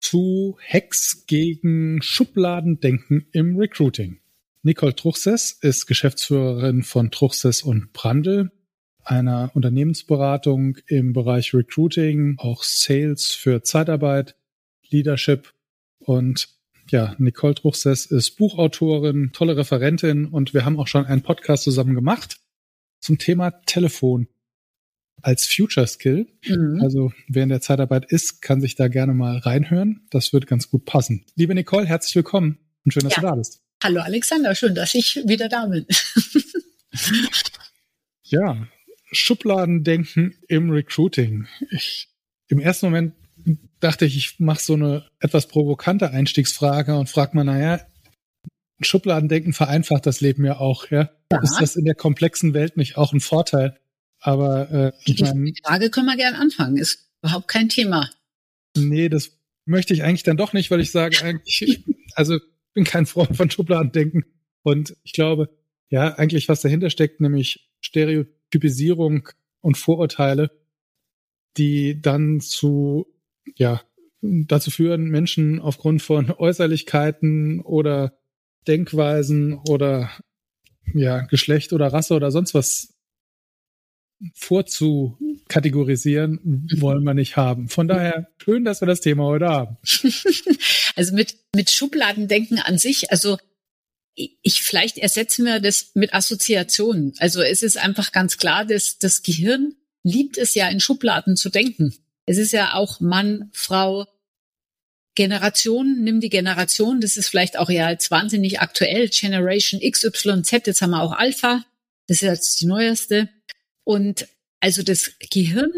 zu Hacks gegen Schubladendenken im Recruiting. Nicole Truchsess ist Geschäftsführerin von Truchsess und Brandl, einer Unternehmensberatung im Bereich Recruiting, auch Sales für Zeitarbeit, Leadership und ja, Nicole Truchsess ist Buchautorin, tolle Referentin und wir haben auch schon einen Podcast zusammen gemacht zum Thema Telefon als Future Skill. Mhm. Also wer in der Zeitarbeit ist, kann sich da gerne mal reinhören. Das wird ganz gut passen. Liebe Nicole, herzlich willkommen und schön, dass ja. du da bist. Hallo Alexander, schön, dass ich wieder da bin. ja, Schubladendenken im Recruiting. Ich, Im ersten Moment dachte ich, ich mache so eine etwas provokante Einstiegsfrage und frage mal, naja, Schubladendenken vereinfacht das Leben ja auch, ja? ja. Ist das in der komplexen Welt nicht auch ein Vorteil? Aber äh, ich mein, die Frage können wir gern anfangen. Ist überhaupt kein Thema. Nee, das möchte ich eigentlich dann doch nicht, weil ich sage eigentlich, also bin kein Freund von Schubladendenken. Und ich glaube, ja, eigentlich was dahinter steckt, nämlich Stereotypisierung und Vorurteile, die dann zu, ja, dazu führen, Menschen aufgrund von Äußerlichkeiten oder Denkweisen oder ja, Geschlecht oder Rasse oder sonst was vorzukategorisieren, wollen wir nicht haben. Von daher schön, dass wir das Thema heute haben. Also mit, mit Schubladendenken an sich, also ich vielleicht ersetzen wir das mit Assoziationen. Also es ist einfach ganz klar, dass das Gehirn liebt es ja in Schubladen zu denken. Es ist ja auch Mann, Frau, Generation, nimm die Generation, das ist vielleicht auch ja jetzt wahnsinnig aktuell, Generation XYZ, jetzt haben wir auch Alpha, das ist jetzt die neueste. Und also das Gehirn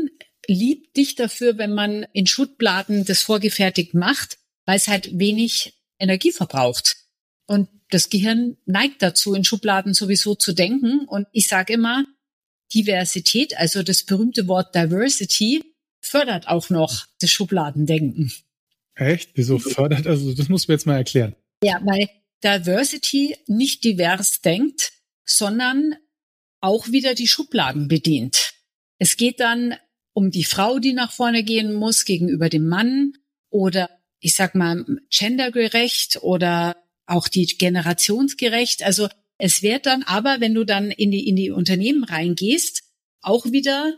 liebt dich dafür, wenn man in Schubladen das vorgefertigt macht, weil es halt wenig Energie verbraucht. Und das Gehirn neigt dazu, in Schubladen sowieso zu denken. Und ich sage immer, Diversität, also das berühmte Wort Diversity, fördert auch noch das Schubladendenken. Echt? Wieso fördert? Also das muss mir jetzt mal erklären. Ja, weil Diversity nicht divers denkt, sondern auch wieder die Schubladen bedient. Es geht dann um die Frau, die nach vorne gehen muss gegenüber dem Mann oder ich sag mal gendergerecht oder auch die generationsgerecht. Also es wird dann aber, wenn du dann in die, in die Unternehmen reingehst, auch wieder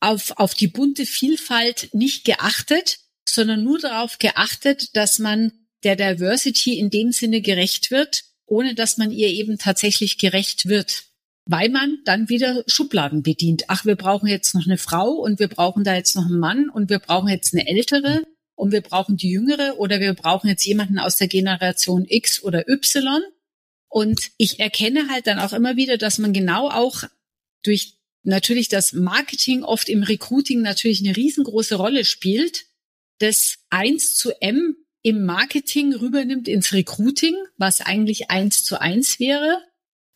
auf, auf die bunte Vielfalt nicht geachtet, sondern nur darauf geachtet, dass man der Diversity in dem Sinne gerecht wird, ohne dass man ihr eben tatsächlich gerecht wird weil man dann wieder Schubladen bedient. Ach, wir brauchen jetzt noch eine Frau und wir brauchen da jetzt noch einen Mann und wir brauchen jetzt eine ältere und wir brauchen die jüngere oder wir brauchen jetzt jemanden aus der Generation X oder Y. Und ich erkenne halt dann auch immer wieder, dass man genau auch durch natürlich das Marketing oft im Recruiting natürlich eine riesengroße Rolle spielt, das eins zu M im Marketing rübernimmt ins Recruiting, was eigentlich eins zu eins wäre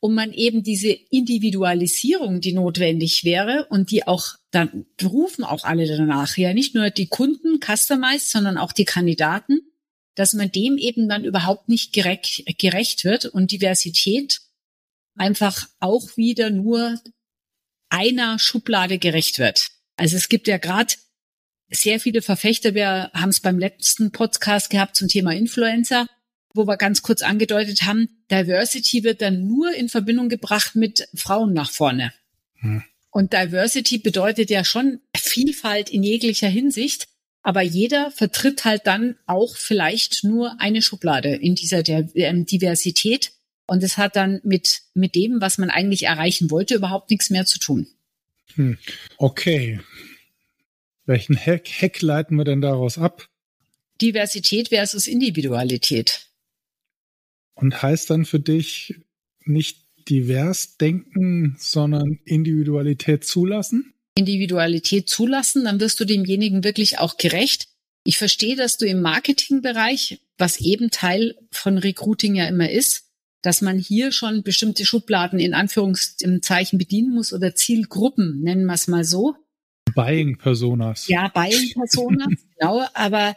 und man eben diese Individualisierung, die notwendig wäre und die auch dann rufen auch alle danach, ja nicht nur die Kunden customized, sondern auch die Kandidaten, dass man dem eben dann überhaupt nicht gerecht, gerecht wird und Diversität einfach auch wieder nur einer Schublade gerecht wird. Also es gibt ja gerade sehr viele Verfechter, wir haben es beim letzten Podcast gehabt zum Thema Influencer, wo wir ganz kurz angedeutet haben, Diversity wird dann nur in Verbindung gebracht mit Frauen nach vorne. Hm. Und Diversity bedeutet ja schon Vielfalt in jeglicher Hinsicht, aber jeder vertritt halt dann auch vielleicht nur eine Schublade in dieser ähm, Diversität. Und es hat dann mit, mit dem, was man eigentlich erreichen wollte, überhaupt nichts mehr zu tun. Hm. Okay. Welchen Hack, Hack leiten wir denn daraus ab? Diversität versus Individualität. Und heißt dann für dich nicht divers denken, sondern Individualität zulassen? Individualität zulassen, dann wirst du demjenigen wirklich auch gerecht. Ich verstehe, dass du im Marketingbereich was eben Teil von Recruiting ja immer ist, dass man hier schon bestimmte Schubladen in Anführungszeichen bedienen muss oder Zielgruppen, nennen wir es mal so. Buying Personas. Ja, Buying Personas, genau. Aber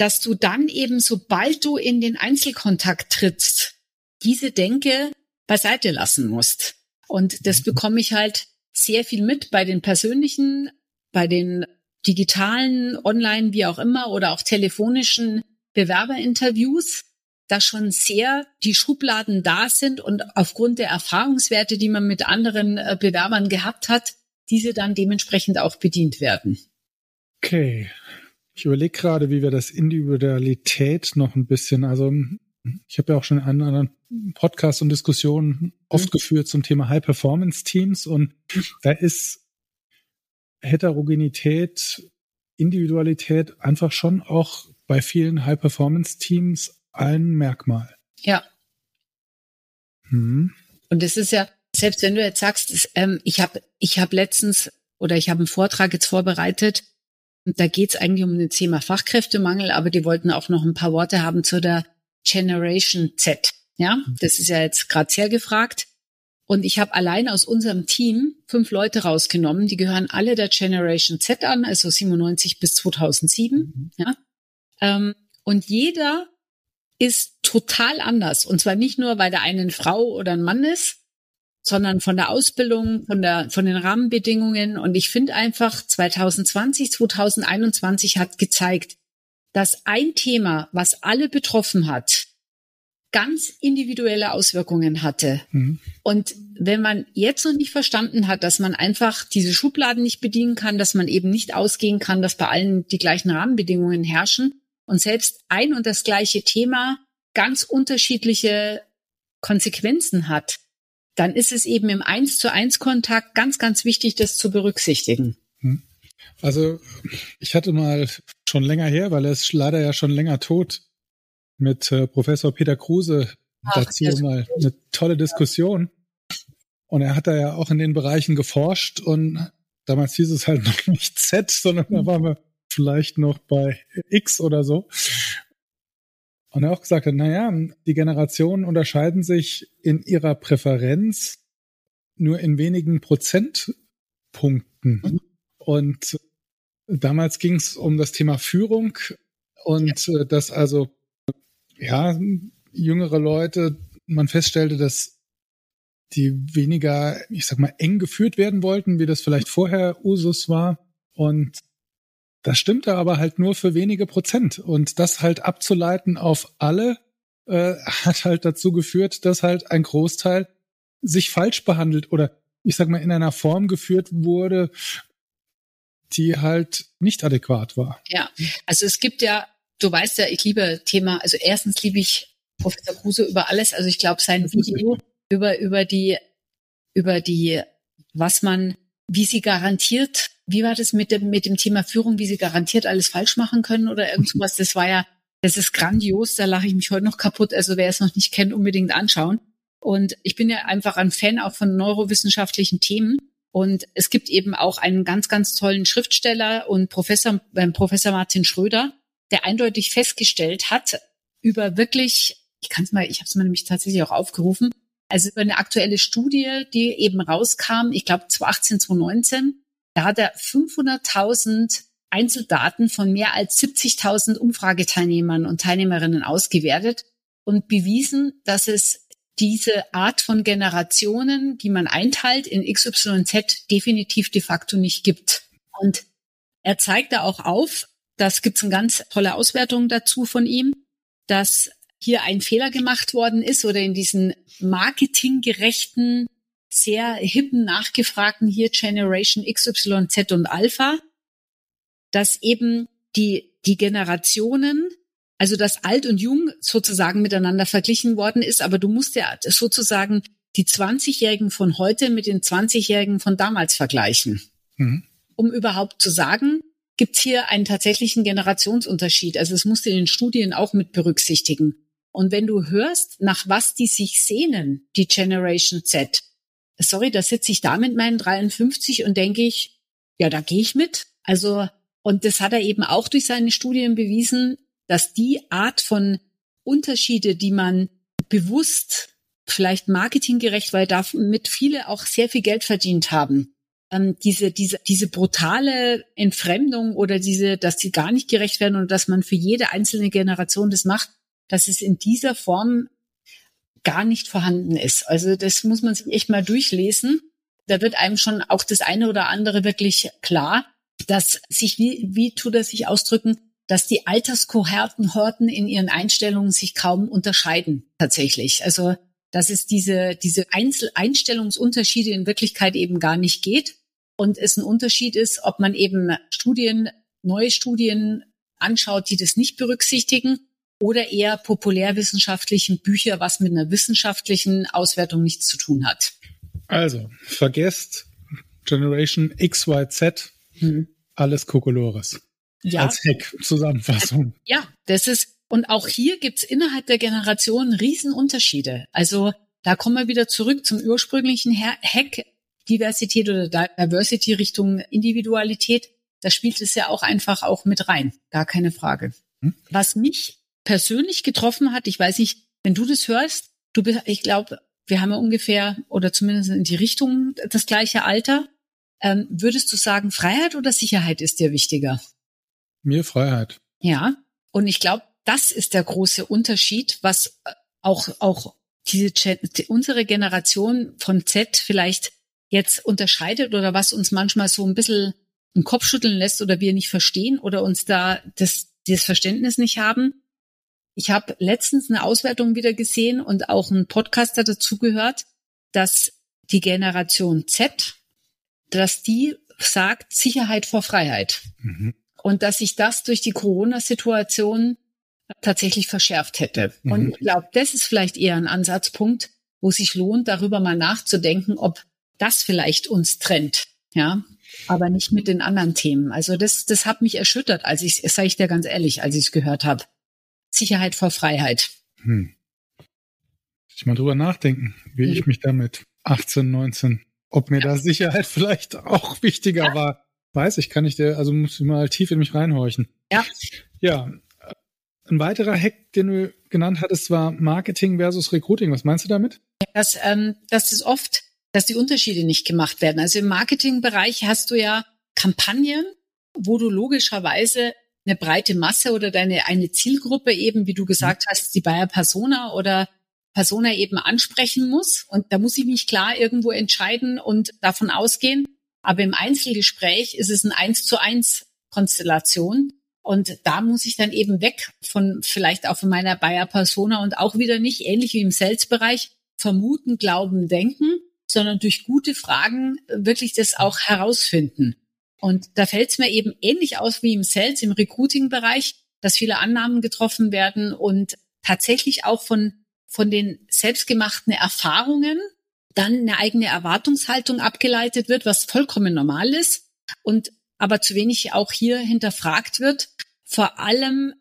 dass du dann eben, sobald du in den Einzelkontakt trittst, diese Denke beiseite lassen musst. Und das mhm. bekomme ich halt sehr viel mit bei den persönlichen, bei den digitalen, online, wie auch immer, oder auch telefonischen Bewerberinterviews, dass schon sehr die Schubladen da sind und aufgrund der Erfahrungswerte, die man mit anderen äh, Bewerbern gehabt hat, diese dann dementsprechend auch bedient werden. Okay. Ich überlege gerade, wie wir das Individualität noch ein bisschen, also ich habe ja auch schon einen anderen Podcast und Diskussionen oft mhm. geführt zum Thema High Performance Teams und da ist Heterogenität, Individualität einfach schon auch bei vielen High Performance Teams ein Merkmal. Ja. Hm. Und es ist ja, selbst wenn du jetzt sagst, es, ähm, ich habe ich hab letztens oder ich habe einen Vortrag jetzt vorbereitet, da geht es eigentlich um das Thema Fachkräftemangel, aber die wollten auch noch ein paar Worte haben zu der Generation Z. Ja, mhm. das ist ja jetzt gerade sehr gefragt. Und ich habe allein aus unserem Team fünf Leute rausgenommen, die gehören alle der Generation Z an, also 97 bis 2007. Mhm. Ja. Ähm, und jeder ist total anders. Und zwar nicht nur, weil der eine eine Frau oder ein Mann ist, sondern von der Ausbildung, von der, von den Rahmenbedingungen. Und ich finde einfach 2020, 2021 hat gezeigt, dass ein Thema, was alle betroffen hat, ganz individuelle Auswirkungen hatte. Mhm. Und wenn man jetzt noch nicht verstanden hat, dass man einfach diese Schubladen nicht bedienen kann, dass man eben nicht ausgehen kann, dass bei allen die gleichen Rahmenbedingungen herrschen und selbst ein und das gleiche Thema ganz unterschiedliche Konsequenzen hat, dann ist es eben im Eins zu eins Kontakt ganz, ganz wichtig, das zu berücksichtigen. Mhm. Also ich hatte mal schon länger her, weil er ist leider ja schon länger tot, mit äh, Professor Peter Kruse Ach, dazu mal eine tolle Diskussion. Und er hat da ja auch in den Bereichen geforscht und damals hieß es halt noch nicht Z, sondern da waren wir vielleicht noch bei X oder so. Und er auch gesagt hat, naja, die Generationen unterscheiden sich in ihrer Präferenz nur in wenigen Prozentpunkten. Mhm. Und damals ging es um das Thema Führung und ja. Äh, dass also ja jüngere Leute man feststellte, dass die weniger, ich sag mal, eng geführt werden wollten, wie das vielleicht vorher Usus war. Und das stimmte aber halt nur für wenige Prozent. Und das halt abzuleiten auf alle, äh, hat halt dazu geführt, dass halt ein Großteil sich falsch behandelt oder ich sag mal in einer Form geführt wurde, die halt nicht adäquat war. Ja, also es gibt ja, du weißt ja, ich liebe Thema, also erstens liebe ich Professor Kruse über alles, also ich glaube sein Video über, über die, über die, was man, wie sie garantiert, wie war das mit dem, mit dem Thema Führung, wie sie garantiert alles falsch machen können oder irgendwas, das war ja, das ist grandios, da lache ich mich heute noch kaputt, also wer es noch nicht kennt, unbedingt anschauen. Und ich bin ja einfach ein Fan auch von neurowissenschaftlichen Themen. Und es gibt eben auch einen ganz, ganz tollen Schriftsteller und Professor, äh, Professor Martin Schröder, der eindeutig festgestellt hat, über wirklich, ich kann es mal, ich habe es mir nämlich tatsächlich auch aufgerufen, also über eine aktuelle Studie, die eben rauskam, ich glaube 2018, 2019, da hat er 500.000 Einzeldaten von mehr als 70.000 Umfrageteilnehmern und Teilnehmerinnen ausgewertet und bewiesen, dass es diese Art von Generationen, die man einteilt in X, Y, Z, definitiv de facto nicht gibt. Und er zeigt da auch auf, das gibt's eine ganz tolle Auswertung dazu von ihm, dass hier ein Fehler gemacht worden ist oder in diesen marketinggerechten, sehr hippen, nachgefragten hier Generation X, Y, Z und Alpha, dass eben die, die Generationen also dass alt und jung sozusagen miteinander verglichen worden ist, aber du musst ja sozusagen die 20-Jährigen von heute mit den 20-Jährigen von damals vergleichen. Mhm. Um überhaupt zu sagen, gibt's hier einen tatsächlichen Generationsunterschied. Also es musst du in den Studien auch mit berücksichtigen. Und wenn du hörst, nach was die sich sehnen, die Generation Z, sorry, da sitze ich da mit meinen 53 und denke ich, ja, da gehe ich mit. Also, und das hat er eben auch durch seine Studien bewiesen, dass die Art von Unterschiede, die man bewusst, vielleicht marketinggerecht, weil damit viele auch sehr viel Geld verdient haben, ähm, diese, diese, diese brutale Entfremdung oder diese, dass sie gar nicht gerecht werden und dass man für jede einzelne Generation das macht, dass es in dieser Form gar nicht vorhanden ist. Also das muss man sich echt mal durchlesen. Da wird einem schon auch das eine oder andere wirklich klar, dass sich, wie, wie tut er sich ausdrücken, dass die Alterskohorten Horten in ihren Einstellungen sich kaum unterscheiden tatsächlich. Also dass es diese, diese Einzel Einstellungsunterschiede in Wirklichkeit eben gar nicht geht und es ein Unterschied ist, ob man eben Studien, neue Studien anschaut, die das nicht berücksichtigen oder eher populärwissenschaftlichen Bücher, was mit einer wissenschaftlichen Auswertung nichts zu tun hat. Also, vergesst Generation XYZ, hm. alles Kokolores ja. als Heck-Zusammenfassung. Ja, das ist, und auch hier gibt's innerhalb der Generation Riesenunterschiede. Also da kommen wir wieder zurück zum ursprünglichen Hack, Diversität oder Diversity Richtung Individualität. Da spielt es ja auch einfach auch mit rein. Gar keine Frage. Hm? Was mich persönlich getroffen hat, ich weiß nicht, wenn du das hörst, du bist, ich glaube, wir haben ja ungefähr oder zumindest in die Richtung das gleiche Alter. Ähm, würdest du sagen, Freiheit oder Sicherheit ist dir wichtiger? Mir Freiheit. Ja, und ich glaube, das ist der große Unterschied, was äh, auch, auch diese, unsere Generation von Z vielleicht jetzt unterscheidet oder was uns manchmal so ein bisschen im Kopf schütteln lässt oder wir nicht verstehen oder uns da das, das Verständnis nicht haben. Ich habe letztens eine Auswertung wieder gesehen und auch ein Podcaster dazu gehört, dass die Generation Z, dass die sagt Sicherheit vor Freiheit. Mhm und dass sich das durch die Corona-Situation tatsächlich verschärft hätte. Mhm. Und ich glaube, das ist vielleicht eher ein Ansatzpunkt, wo sich lohnt, darüber mal nachzudenken, ob das vielleicht uns trennt, ja, aber nicht mit den anderen Themen. Also das, das hat mich erschüttert, als ich, sage ich dir ganz ehrlich, als ich es gehört habe. Sicherheit vor Freiheit. Hm. Ich mal drüber nachdenken, wie mhm. ich mich damit 18, 19, ob mir ja. da Sicherheit vielleicht auch wichtiger ja. war Weiß ich, kann ich dir, also muss ich mal tief in mich reinhorchen. Ja. Ja. Ein weiterer Hack, den du genannt hattest, war Marketing versus Recruiting. Was meinst du damit? Dass, ähm, dass es oft, dass die Unterschiede nicht gemacht werden. Also im Marketingbereich hast du ja Kampagnen, wo du logischerweise eine breite Masse oder deine eine Zielgruppe eben, wie du gesagt hast, die Bayer Persona oder Persona eben ansprechen muss. Und da muss ich mich klar irgendwo entscheiden und davon ausgehen, aber im Einzelgespräch ist es ein Eins zu eins Konstellation. Und da muss ich dann eben weg von vielleicht auch von meiner Bayer Persona und auch wieder nicht ähnlich wie im Sales-Bereich vermuten, glauben, denken, sondern durch gute Fragen wirklich das auch herausfinden. Und da fällt es mir eben ähnlich aus wie im Sales, im Recruiting-Bereich, dass viele Annahmen getroffen werden und tatsächlich auch von, von den selbstgemachten Erfahrungen dann eine eigene Erwartungshaltung abgeleitet wird, was vollkommen normal ist und aber zu wenig auch hier hinterfragt wird. Vor allem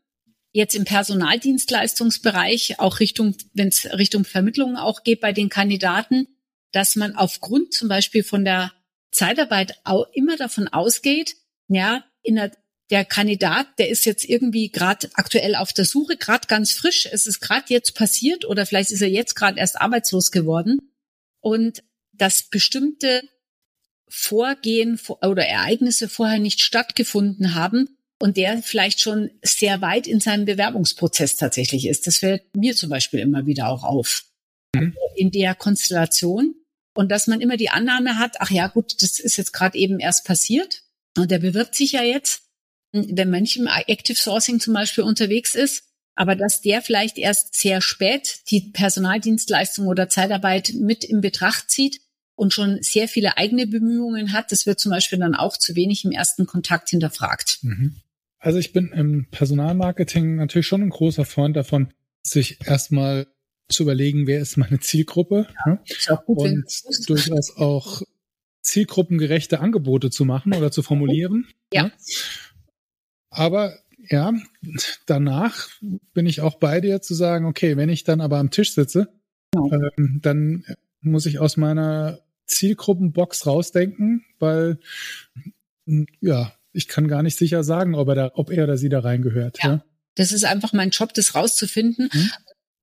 jetzt im Personaldienstleistungsbereich, auch Richtung, wenn es Richtung Vermittlung auch geht bei den Kandidaten, dass man aufgrund zum Beispiel von der Zeitarbeit auch immer davon ausgeht, ja, in der, der Kandidat, der ist jetzt irgendwie gerade aktuell auf der Suche, gerade ganz frisch, es ist gerade jetzt passiert oder vielleicht ist er jetzt gerade erst arbeitslos geworden und dass bestimmte Vorgehen oder Ereignisse vorher nicht stattgefunden haben und der vielleicht schon sehr weit in seinem Bewerbungsprozess tatsächlich ist. Das fällt mir zum Beispiel immer wieder auch auf. Mhm. In der Konstellation. Und dass man immer die Annahme hat, ach ja, gut, das ist jetzt gerade eben erst passiert. Und der bewirbt sich ja jetzt, wenn man im Active Sourcing zum Beispiel unterwegs ist aber dass der vielleicht erst sehr spät die Personaldienstleistung oder Zeitarbeit mit in Betracht zieht und schon sehr viele eigene Bemühungen hat, das wird zum Beispiel dann auch zu wenig im ersten Kontakt hinterfragt. Mhm. Also ich bin im Personalmarketing natürlich schon ein großer Freund davon, sich erstmal zu überlegen, wer ist meine Zielgruppe ja, ist auch gut, und durchaus auch zielgruppengerechte Angebote zu machen oder zu formulieren. Ja. ja. Aber ja, danach bin ich auch bei dir zu sagen, okay, wenn ich dann aber am Tisch sitze, genau. ähm, dann muss ich aus meiner Zielgruppenbox rausdenken, weil ja, ich kann gar nicht sicher sagen, ob er da, ob er oder sie da reingehört. Ja. ja. Das ist einfach mein Job, das rauszufinden. Mhm.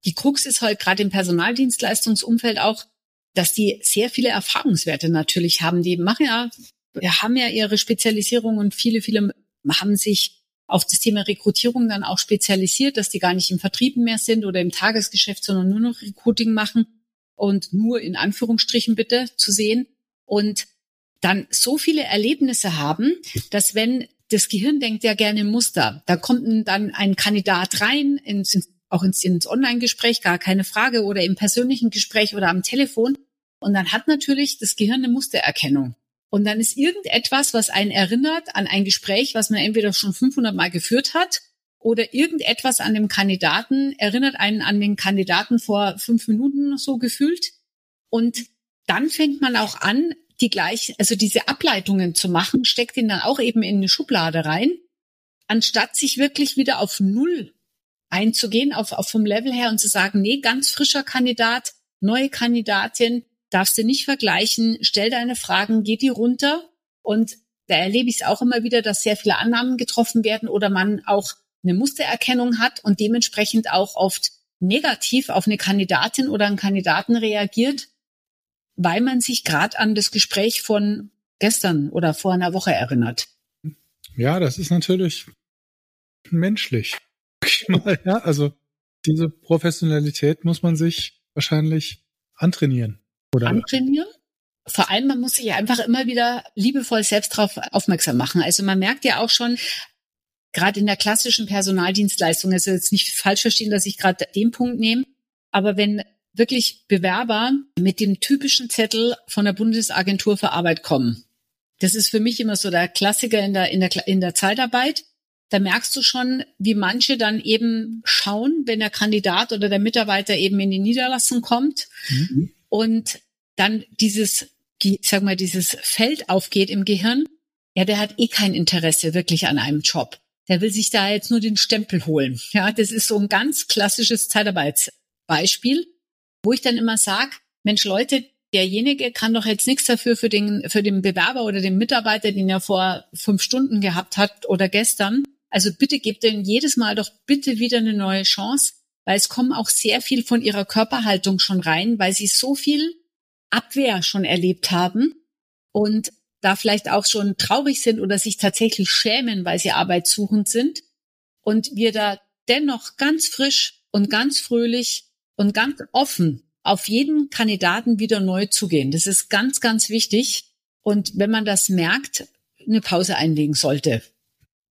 Die Krux ist halt gerade im Personaldienstleistungsumfeld auch, dass die sehr viele Erfahrungswerte natürlich haben. Die machen ja, haben ja ihre Spezialisierung und viele, viele haben sich auf das Thema Rekrutierung dann auch spezialisiert, dass die gar nicht im Vertrieben mehr sind oder im Tagesgeschäft, sondern nur noch Recruiting machen und nur in Anführungsstrichen bitte zu sehen und dann so viele Erlebnisse haben, dass wenn das Gehirn denkt ja gerne Muster, da kommt dann ein Kandidat rein, ins, auch ins, ins Online-Gespräch, gar keine Frage, oder im persönlichen Gespräch oder am Telefon. Und dann hat natürlich das Gehirn eine Mustererkennung. Und dann ist irgendetwas, was einen erinnert an ein Gespräch, was man entweder schon 500 Mal geführt hat oder irgendetwas an dem Kandidaten erinnert einen an den Kandidaten vor fünf Minuten so gefühlt. Und dann fängt man auch an, die gleich, also diese Ableitungen zu machen, steckt ihn dann auch eben in eine Schublade rein, anstatt sich wirklich wieder auf Null einzugehen, auf, auf vom Level her und zu sagen, nee, ganz frischer Kandidat, neue Kandidatin, darfst du nicht vergleichen, stell deine Fragen, geh die runter und da erlebe ich es auch immer wieder, dass sehr viele Annahmen getroffen werden oder man auch eine Mustererkennung hat und dementsprechend auch oft negativ auf eine Kandidatin oder einen Kandidaten reagiert, weil man sich gerade an das Gespräch von gestern oder vor einer Woche erinnert. Ja, das ist natürlich menschlich. Ja, also diese Professionalität muss man sich wahrscheinlich antrainieren. Oder? Antrainieren? Vor allem, man muss sich einfach immer wieder liebevoll selbst darauf aufmerksam machen. Also man merkt ja auch schon, gerade in der klassischen Personaldienstleistung, also jetzt nicht falsch verstehen, dass ich gerade den Punkt nehme, aber wenn wirklich Bewerber mit dem typischen Zettel von der Bundesagentur für Arbeit kommen, das ist für mich immer so der Klassiker in der, in der, in der Zeitarbeit. Da merkst du schon, wie manche dann eben schauen, wenn der Kandidat oder der Mitarbeiter eben in die Niederlassung kommt mhm. und dann dieses, ich sag mal, dieses Feld aufgeht im Gehirn. Ja, der hat eh kein Interesse wirklich an einem Job der will sich da jetzt nur den Stempel holen. Ja, das ist so ein ganz klassisches Zeitarbeitsbeispiel, wo ich dann immer sage, Mensch Leute, derjenige kann doch jetzt nichts dafür für den, für den Bewerber oder den Mitarbeiter, den er vor fünf Stunden gehabt hat oder gestern. Also bitte gebt denen jedes Mal doch bitte wieder eine neue Chance, weil es kommen auch sehr viel von ihrer Körperhaltung schon rein, weil sie so viel Abwehr schon erlebt haben. Und da vielleicht auch schon traurig sind oder sich tatsächlich schämen, weil sie arbeitssuchend sind. Und wir da dennoch ganz frisch und ganz fröhlich und ganz offen auf jeden Kandidaten wieder neu zugehen. Das ist ganz, ganz wichtig. Und wenn man das merkt, eine Pause einlegen sollte,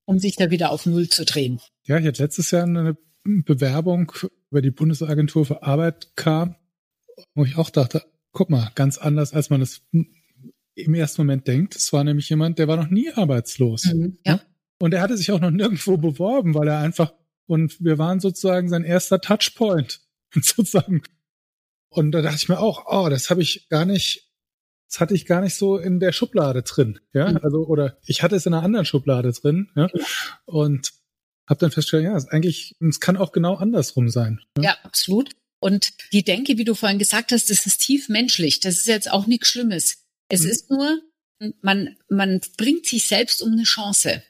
um sich da wieder auf Null zu drehen. Ja, ich hatte letztes Jahr eine Bewerbung über die Bundesagentur für Arbeit kam, wo ich auch dachte, guck mal, ganz anders, als man es im ersten Moment denkt. Es war nämlich jemand, der war noch nie arbeitslos. Mhm, ja. Und er hatte sich auch noch nirgendwo beworben, weil er einfach, und wir waren sozusagen sein erster Touchpoint, sozusagen. Und da dachte ich mir auch, oh, das habe ich gar nicht, das hatte ich gar nicht so in der Schublade drin, ja, mhm. also, oder ich hatte es in einer anderen Schublade drin, ja, und habe dann festgestellt, ja, es eigentlich, es kann auch genau andersrum sein. Ja, ja absolut. Und die Denke, wie du vorhin gesagt hast, das ist tief menschlich. Das ist jetzt auch nichts Schlimmes. Es mhm. ist nur, man, man bringt sich selbst um eine Chance.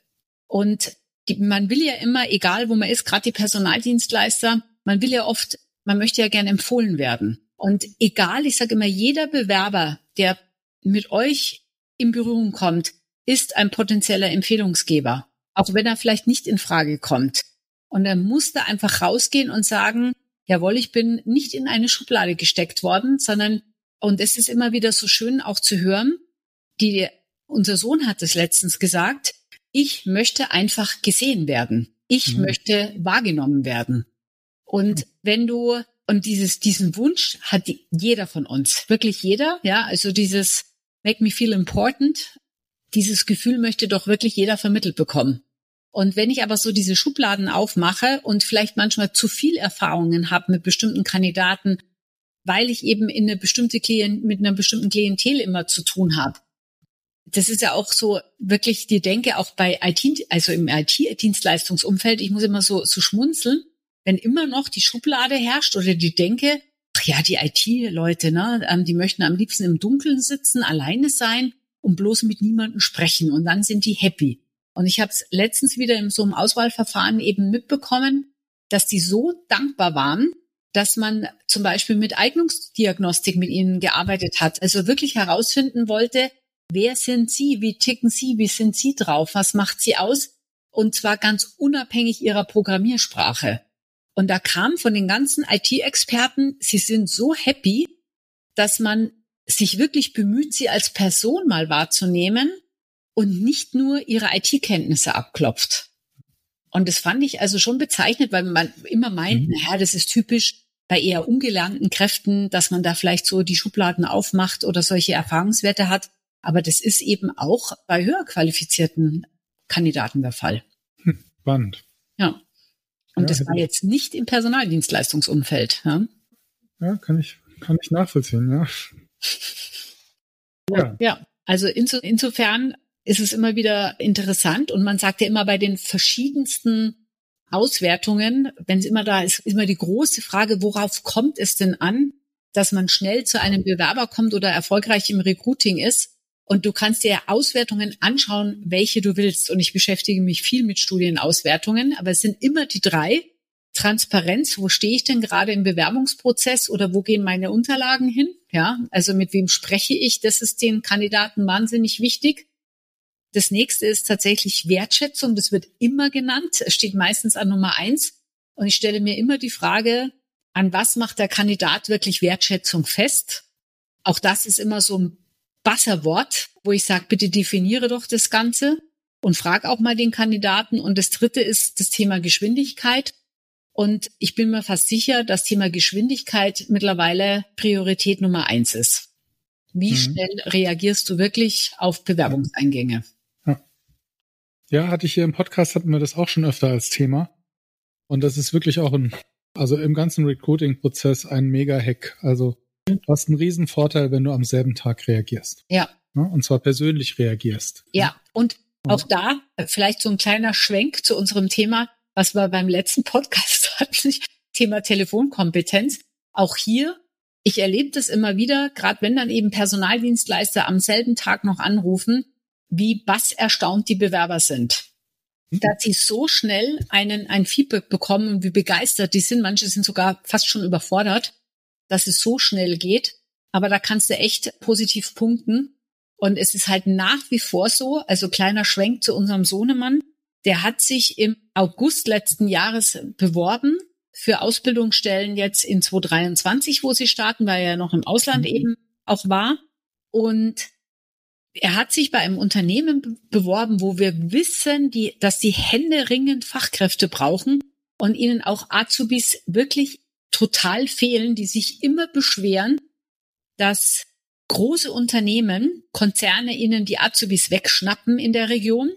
Und die, man will ja immer, egal wo man ist, gerade die Personaldienstleister, man will ja oft, man möchte ja gerne empfohlen werden. Und egal, ich sage immer, jeder Bewerber, der mit euch in Berührung kommt, ist ein potenzieller Empfehlungsgeber, auch wenn er vielleicht nicht in Frage kommt. Und er muss da einfach rausgehen und sagen, jawohl, ich bin nicht in eine Schublade gesteckt worden, sondern und es ist immer wieder so schön auch zu hören, die, unser Sohn hat es letztens gesagt, ich möchte einfach gesehen werden. Ich mhm. möchte wahrgenommen werden. Und mhm. wenn du, und dieses, diesen Wunsch hat jeder von uns, wirklich jeder, ja, also dieses make me feel important, dieses Gefühl möchte doch wirklich jeder vermittelt bekommen. Und wenn ich aber so diese Schubladen aufmache und vielleicht manchmal zu viel Erfahrungen habe mit bestimmten Kandidaten weil ich eben in eine bestimmte Klient, mit einer bestimmten Klientel immer zu tun habe. Das ist ja auch so wirklich die Denke auch bei IT, also im IT-Dienstleistungsumfeld. Ich muss immer so, so schmunzeln, wenn immer noch die Schublade herrscht oder die Denke, ja, die IT-Leute, ne, ähm, die möchten am liebsten im Dunkeln sitzen, alleine sein und bloß mit niemandem sprechen und dann sind die happy. Und ich habe es letztens wieder in so einem Auswahlverfahren eben mitbekommen, dass die so dankbar waren, dass man zum Beispiel mit Eignungsdiagnostik mit ihnen gearbeitet hat. Also wirklich herausfinden wollte, wer sind sie, wie ticken sie, wie sind sie drauf, was macht sie aus? Und zwar ganz unabhängig ihrer Programmiersprache. Und da kam von den ganzen IT-Experten, sie sind so happy, dass man sich wirklich bemüht, sie als Person mal wahrzunehmen und nicht nur ihre IT-Kenntnisse abklopft. Und das fand ich also schon bezeichnet, weil man immer meint, mhm. naja, das ist typisch bei eher ungelernten Kräften, dass man da vielleicht so die Schubladen aufmacht oder solche Erfahrungswerte hat. Aber das ist eben auch bei höher qualifizierten Kandidaten der Fall. Hm, spannend. Ja. Und ja, das war jetzt nicht im Personaldienstleistungsumfeld. Ja, ja kann ich, kann ich nachvollziehen, ja. Ja, ja also inso, insofern ist es immer wieder interessant und man sagt ja immer bei den verschiedensten Auswertungen, wenn es immer da ist, ist immer die große Frage, worauf kommt es denn an, dass man schnell zu einem Bewerber kommt oder erfolgreich im Recruiting ist. Und du kannst dir Auswertungen anschauen, welche du willst. Und ich beschäftige mich viel mit Studienauswertungen, aber es sind immer die drei. Transparenz, wo stehe ich denn gerade im Bewerbungsprozess oder wo gehen meine Unterlagen hin? Ja, also mit wem spreche ich? Das ist den Kandidaten wahnsinnig wichtig. Das nächste ist tatsächlich Wertschätzung. Das wird immer genannt. Es steht meistens an Nummer eins. Und ich stelle mir immer die Frage, an was macht der Kandidat wirklich Wertschätzung fest? Auch das ist immer so ein Buzzerwort, wo ich sage, bitte definiere doch das Ganze und frag auch mal den Kandidaten. Und das dritte ist das Thema Geschwindigkeit. Und ich bin mir fast sicher, das Thema Geschwindigkeit mittlerweile Priorität Nummer eins ist. Wie mhm. schnell reagierst du wirklich auf Bewerbungseingänge? Ja, hatte ich hier im Podcast, hatten wir das auch schon öfter als Thema. Und das ist wirklich auch ein, also im ganzen Recruiting-Prozess ein Mega-Hack. Also du hast einen riesen Vorteil, wenn du am selben Tag reagierst. Ja. Ne? Und zwar persönlich reagierst. Ja, und auch da vielleicht so ein kleiner Schwenk zu unserem Thema, was wir beim letzten Podcast hatten, Thema Telefonkompetenz. Auch hier, ich erlebe das immer wieder, gerade wenn dann eben Personaldienstleister am selben Tag noch anrufen, wie bass erstaunt die Bewerber sind. Mhm. Dass sie so schnell einen, ein Feedback bekommen und wie begeistert die sind. Manche sind sogar fast schon überfordert, dass es so schnell geht. Aber da kannst du echt positiv punkten. Und es ist halt nach wie vor so, also kleiner Schwenk zu unserem Sohnemann, der hat sich im August letzten Jahres beworben für Ausbildungsstellen jetzt in 2023, wo sie starten, weil er noch im Ausland mhm. eben auch war. Und er hat sich bei einem Unternehmen beworben, wo wir wissen, die, dass die Hände ringend Fachkräfte brauchen und ihnen auch Azubis wirklich total fehlen, die sich immer beschweren, dass große Unternehmen, Konzerne ihnen die Azubis wegschnappen in der Region.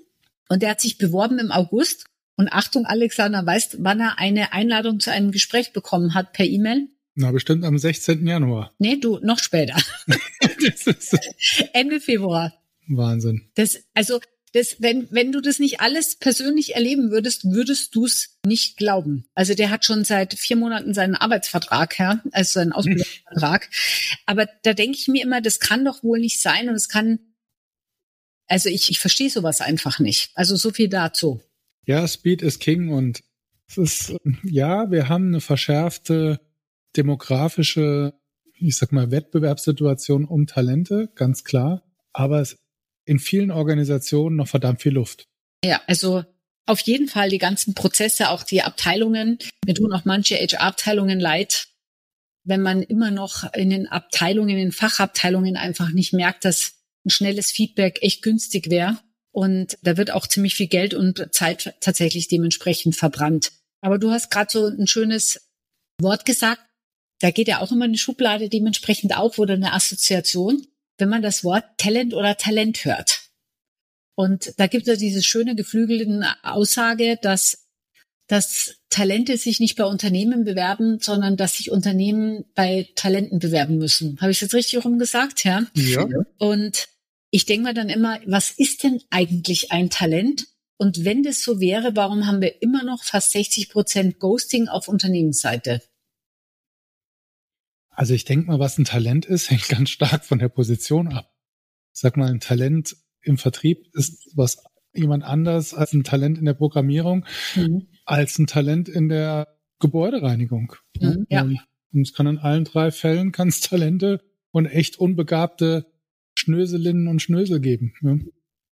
Und er hat sich beworben im August. Und Achtung, Alexander, weißt, wann er eine Einladung zu einem Gespräch bekommen hat per E-Mail? Na, bestimmt am 16. Januar. Nee, du, noch später. Ende Februar. Wahnsinn. Das, also, das, wenn, wenn du das nicht alles persönlich erleben würdest, würdest du es nicht glauben. Also der hat schon seit vier Monaten seinen Arbeitsvertrag, ja, also seinen Ausbildungsvertrag. Aber da denke ich mir immer, das kann doch wohl nicht sein und es kann, also ich, ich verstehe sowas einfach nicht. Also so viel dazu. Ja, Speed ist King und es ist, ja, wir haben eine verschärfte demografische, ich sag mal, Wettbewerbssituation um Talente, ganz klar. Aber es in vielen Organisationen noch verdammt viel Luft. Ja, also auf jeden Fall die ganzen Prozesse, auch die Abteilungen. Mir tun auch manche HR-Abteilungen leid, wenn man immer noch in den Abteilungen, in den Fachabteilungen einfach nicht merkt, dass ein schnelles Feedback echt günstig wäre. Und da wird auch ziemlich viel Geld und Zeit tatsächlich dementsprechend verbrannt. Aber du hast gerade so ein schönes Wort gesagt, da geht ja auch immer eine Schublade dementsprechend auf oder eine Assoziation, wenn man das Wort Talent oder Talent hört. Und da gibt es diese schöne geflügelten Aussage, dass dass Talente sich nicht bei Unternehmen bewerben, sondern dass sich Unternehmen bei Talenten bewerben müssen. Habe ich jetzt richtig rumgesagt, ja? Ja. Und ich denke mir dann immer, was ist denn eigentlich ein Talent? Und wenn das so wäre, warum haben wir immer noch fast 60 Prozent Ghosting auf Unternehmensseite? Also ich denke mal, was ein Talent ist, hängt ganz stark von der Position ab. Ich sag mal, ein Talent im Vertrieb ist was jemand anders als ein Talent in der Programmierung, mhm. als ein Talent in der Gebäudereinigung. Mhm, ja. Und es kann in allen drei Fällen kann es Talente und echt unbegabte Schnöselinnen und Schnösel geben. Ja.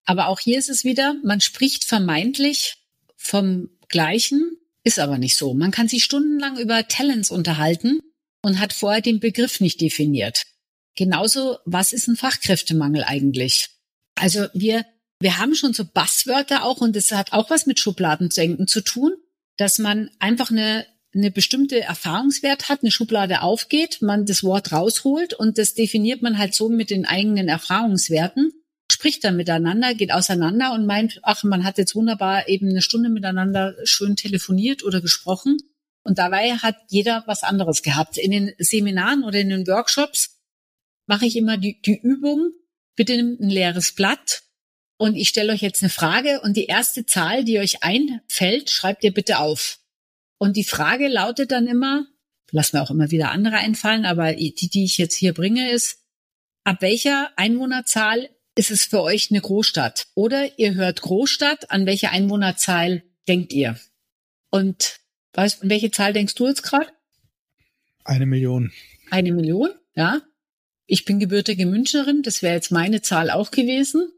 Aber auch hier ist es wieder, man spricht vermeintlich vom Gleichen, ist aber nicht so. Man kann sich stundenlang über Talents unterhalten und hat vorher den Begriff nicht definiert. Genauso, was ist ein Fachkräftemangel eigentlich? Also wir, wir haben schon so Basswörter auch und das hat auch was mit Schubladendenken zu tun, dass man einfach eine, eine bestimmte Erfahrungswert hat, eine Schublade aufgeht, man das Wort rausholt und das definiert man halt so mit den eigenen Erfahrungswerten, spricht dann miteinander, geht auseinander und meint, ach, man hat jetzt wunderbar eben eine Stunde miteinander schön telefoniert oder gesprochen. Und dabei hat jeder was anderes gehabt. In den Seminaren oder in den Workshops mache ich immer die, die Übung, bitte nehmt ein leeres Blatt und ich stelle euch jetzt eine Frage und die erste Zahl, die euch einfällt, schreibt ihr bitte auf. Und die Frage lautet dann immer, lassen wir auch immer wieder andere einfallen, aber die, die ich jetzt hier bringe, ist, ab welcher Einwohnerzahl ist es für euch eine Großstadt? Oder ihr hört Großstadt, an welche Einwohnerzahl denkt ihr? Und weißt, an welche Zahl denkst du jetzt gerade? Eine Million. Eine Million, ja. Ich bin gebürtige Münchnerin, das wäre jetzt meine Zahl auch gewesen.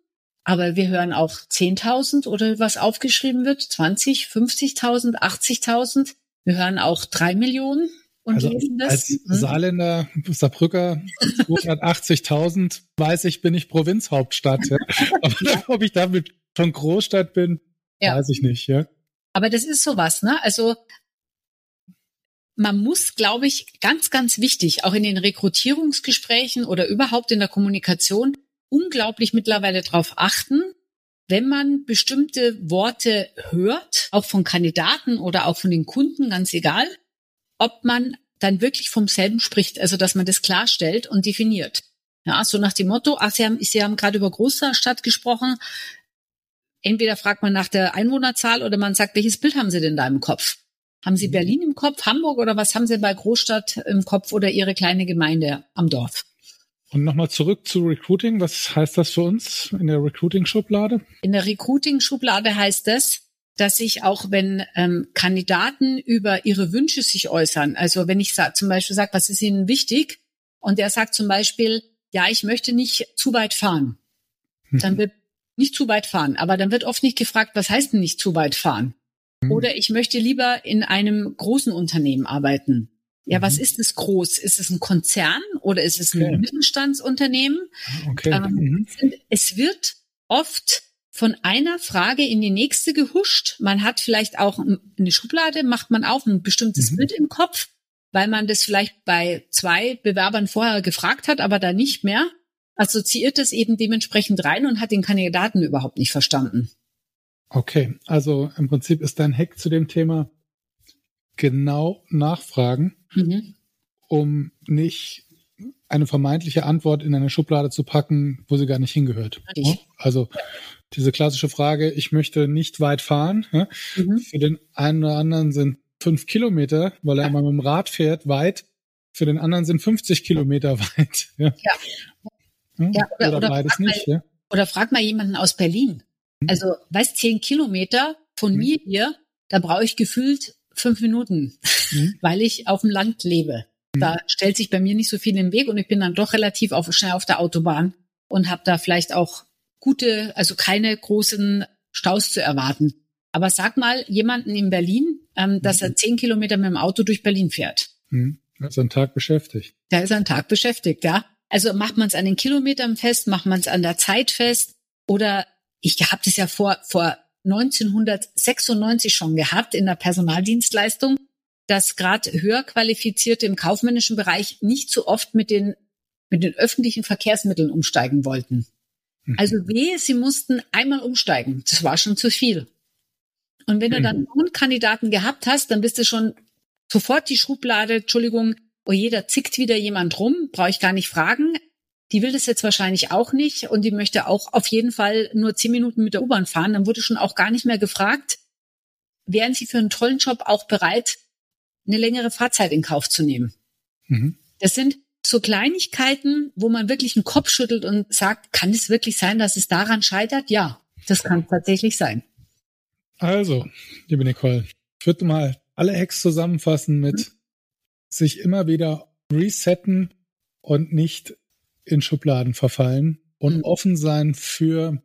Aber wir hören auch 10.000 oder was aufgeschrieben wird, 20, 50.000, 80.000. Wir hören auch drei Millionen und also lesen das. Als hm? Saarländer, Saarbrücker, 280.000, weiß ich, bin ich Provinzhauptstadt. Ja. Aber ob ich damit schon Großstadt bin, ja. weiß ich nicht. Ja. Aber das ist sowas, ne? Also man muss, glaube ich, ganz, ganz wichtig, auch in den Rekrutierungsgesprächen oder überhaupt in der Kommunikation, unglaublich mittlerweile darauf achten, wenn man bestimmte Worte hört, auch von Kandidaten oder auch von den Kunden, ganz egal, ob man dann wirklich vom selben spricht, also dass man das klarstellt und definiert. Ja, so nach dem Motto, ach, Sie haben, Sie haben gerade über Großstadt gesprochen. Entweder fragt man nach der Einwohnerzahl oder man sagt, welches Bild haben Sie denn da im Kopf? Haben Sie Berlin im Kopf, Hamburg oder was haben Sie bei Großstadt im Kopf oder Ihre kleine Gemeinde am Dorf? Und nochmal zurück zu Recruiting. Was heißt das für uns in der Recruiting-Schublade? In der Recruiting-Schublade heißt das, dass ich auch, wenn ähm, Kandidaten über ihre Wünsche sich äußern, also wenn ich sag, zum Beispiel sage, was ist Ihnen wichtig? Und der sagt zum Beispiel, ja, ich möchte nicht zu weit fahren. Dann wird nicht zu weit fahren. Aber dann wird oft nicht gefragt, was heißt denn nicht zu weit fahren? Mhm. Oder ich möchte lieber in einem großen Unternehmen arbeiten. Ja, mhm. was ist es groß? Ist es ein Konzern oder ist es ein okay. Mittelstandsunternehmen? Ah, okay. Ähm, mhm. Es wird oft von einer Frage in die nächste gehuscht. Man hat vielleicht auch eine Schublade, macht man auch ein bestimmtes mhm. Bild im Kopf, weil man das vielleicht bei zwei Bewerbern vorher gefragt hat, aber da nicht mehr, assoziiert es eben dementsprechend rein und hat den Kandidaten überhaupt nicht verstanden. Okay, also im Prinzip ist dein Hack zu dem Thema genau nachfragen, mhm. um nicht eine vermeintliche Antwort in eine Schublade zu packen, wo sie gar nicht hingehört. Richtig. Also diese klassische Frage, ich möchte nicht weit fahren. Mhm. Für den einen oder anderen sind fünf Kilometer, weil er immer mit dem Rad fährt, weit. Für den anderen sind 50 Kilometer weit. Ja. ja. ja oder, oder, oder, beides nicht. Mal, ja. Oder frag mal jemanden aus Berlin. Mhm. Also, weißt, zehn Kilometer von mhm. mir hier, da brauche ich gefühlt fünf Minuten, mhm. weil ich auf dem Land lebe. Mhm. Da stellt sich bei mir nicht so viel im Weg und ich bin dann doch relativ auf, schnell auf der Autobahn und habe da vielleicht auch gute, also keine großen Staus zu erwarten. Aber sag mal jemanden in Berlin, ähm, dass er mhm. zehn Kilometer mit dem Auto durch Berlin fährt. Mhm. Da ist ein Tag beschäftigt. Da ist ein Tag beschäftigt, ja. Also macht man es an den Kilometern fest, macht man es an der Zeit fest oder ich habe das ja vor, vor 1996 schon gehabt in der Personaldienstleistung, dass gerade höher qualifizierte im kaufmännischen Bereich nicht so oft mit den, mit den öffentlichen Verkehrsmitteln umsteigen wollten. Mhm. Also wehe, sie mussten einmal umsteigen. Das war schon zu viel. Und wenn du dann einen mhm. Kandidaten gehabt hast, dann bist du schon sofort die Schublade, Entschuldigung, oh jeder zickt wieder jemand rum, brauche ich gar nicht fragen. Die will das jetzt wahrscheinlich auch nicht und die möchte auch auf jeden Fall nur zehn Minuten mit der U-Bahn fahren. Dann wurde schon auch gar nicht mehr gefragt, wären sie für einen tollen Job auch bereit, eine längere Fahrzeit in Kauf zu nehmen. Mhm. Das sind so Kleinigkeiten, wo man wirklich einen Kopf schüttelt und sagt, kann es wirklich sein, dass es daran scheitert? Ja. Das kann tatsächlich sein. Also, liebe Nicole, ich würde mal alle Hacks zusammenfassen mit mhm. sich immer wieder resetten und nicht in Schubladen verfallen und mhm. offen sein für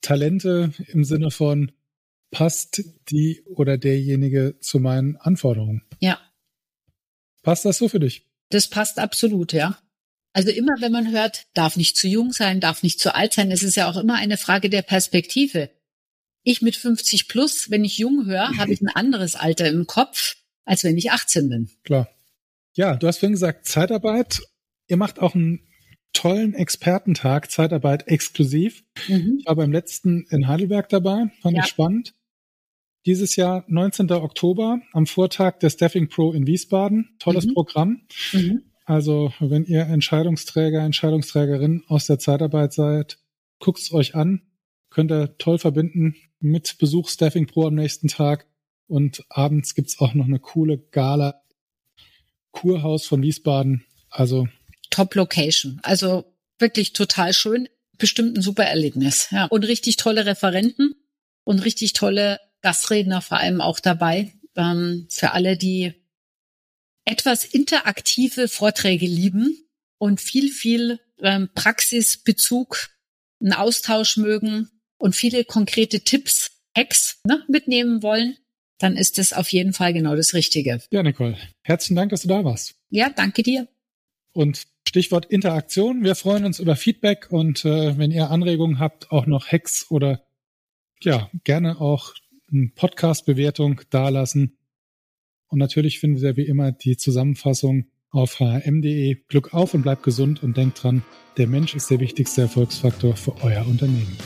Talente im Sinne von passt die oder derjenige zu meinen Anforderungen. Ja. Passt das so für dich? Das passt absolut, ja. Also immer, wenn man hört, darf nicht zu jung sein, darf nicht zu alt sein, es ist ja auch immer eine Frage der Perspektive. Ich mit 50 plus, wenn ich jung höre, habe ich ein anderes Alter im Kopf, als wenn ich 18 bin. Klar. Ja, du hast vorhin gesagt, Zeitarbeit. Ihr macht auch einen tollen Expertentag, Zeitarbeit exklusiv. Mhm. Ich war beim letzten in Heidelberg dabei, fand ja. ich spannend. Dieses Jahr 19. Oktober am Vortag der Staffing Pro in Wiesbaden. Tolles mhm. Programm. Mhm. Also, wenn ihr Entscheidungsträger, Entscheidungsträgerin aus der Zeitarbeit seid, guckt's euch an. Könnt ihr toll verbinden mit Besuch Staffing Pro am nächsten Tag. Und abends gibt's auch noch eine coole Gala. Kurhaus von Wiesbaden. Also. Top Location. Also wirklich total schön. Bestimmt ein super Erlebnis. Ja. Und richtig tolle Referenten und richtig tolle Gastredner vor allem auch dabei. Ähm, für alle, die etwas interaktive Vorträge lieben und viel, viel ähm, Praxisbezug, einen Austausch mögen und viele konkrete Tipps, Hacks ne, mitnehmen wollen, dann ist das auf jeden Fall genau das Richtige. Ja, Nicole, herzlichen Dank, dass du da warst. Ja, danke dir. Und Stichwort Interaktion. Wir freuen uns über Feedback und äh, wenn ihr Anregungen habt, auch noch Hacks oder ja, gerne auch eine Podcast-Bewertung dalassen. Und natürlich findet ihr wie immer die Zusammenfassung auf hm.de. Glück auf und bleibt gesund und denkt dran, der Mensch ist der wichtigste Erfolgsfaktor für euer Unternehmen.